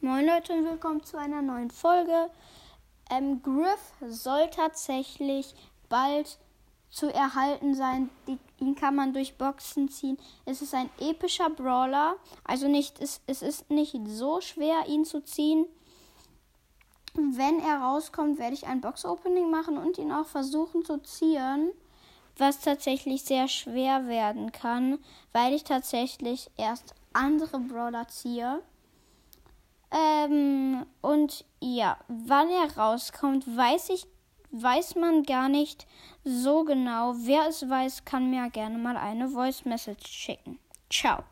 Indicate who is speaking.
Speaker 1: Moin Leute und willkommen zu einer neuen Folge. Ähm, Griff soll tatsächlich bald zu erhalten sein. Die, ihn kann man durch Boxen ziehen. Es ist ein epischer Brawler. Also nicht, es, es ist nicht so schwer, ihn zu ziehen. Wenn er rauskommt, werde ich ein Box-Opening machen und ihn auch versuchen zu ziehen. Was tatsächlich sehr schwer werden kann, weil ich tatsächlich erst andere Brawler ziehe. Ähm, und ja, wann er rauskommt, weiß ich, weiß man gar nicht so genau. Wer es weiß, kann mir gerne mal eine Voice Message schicken. Ciao.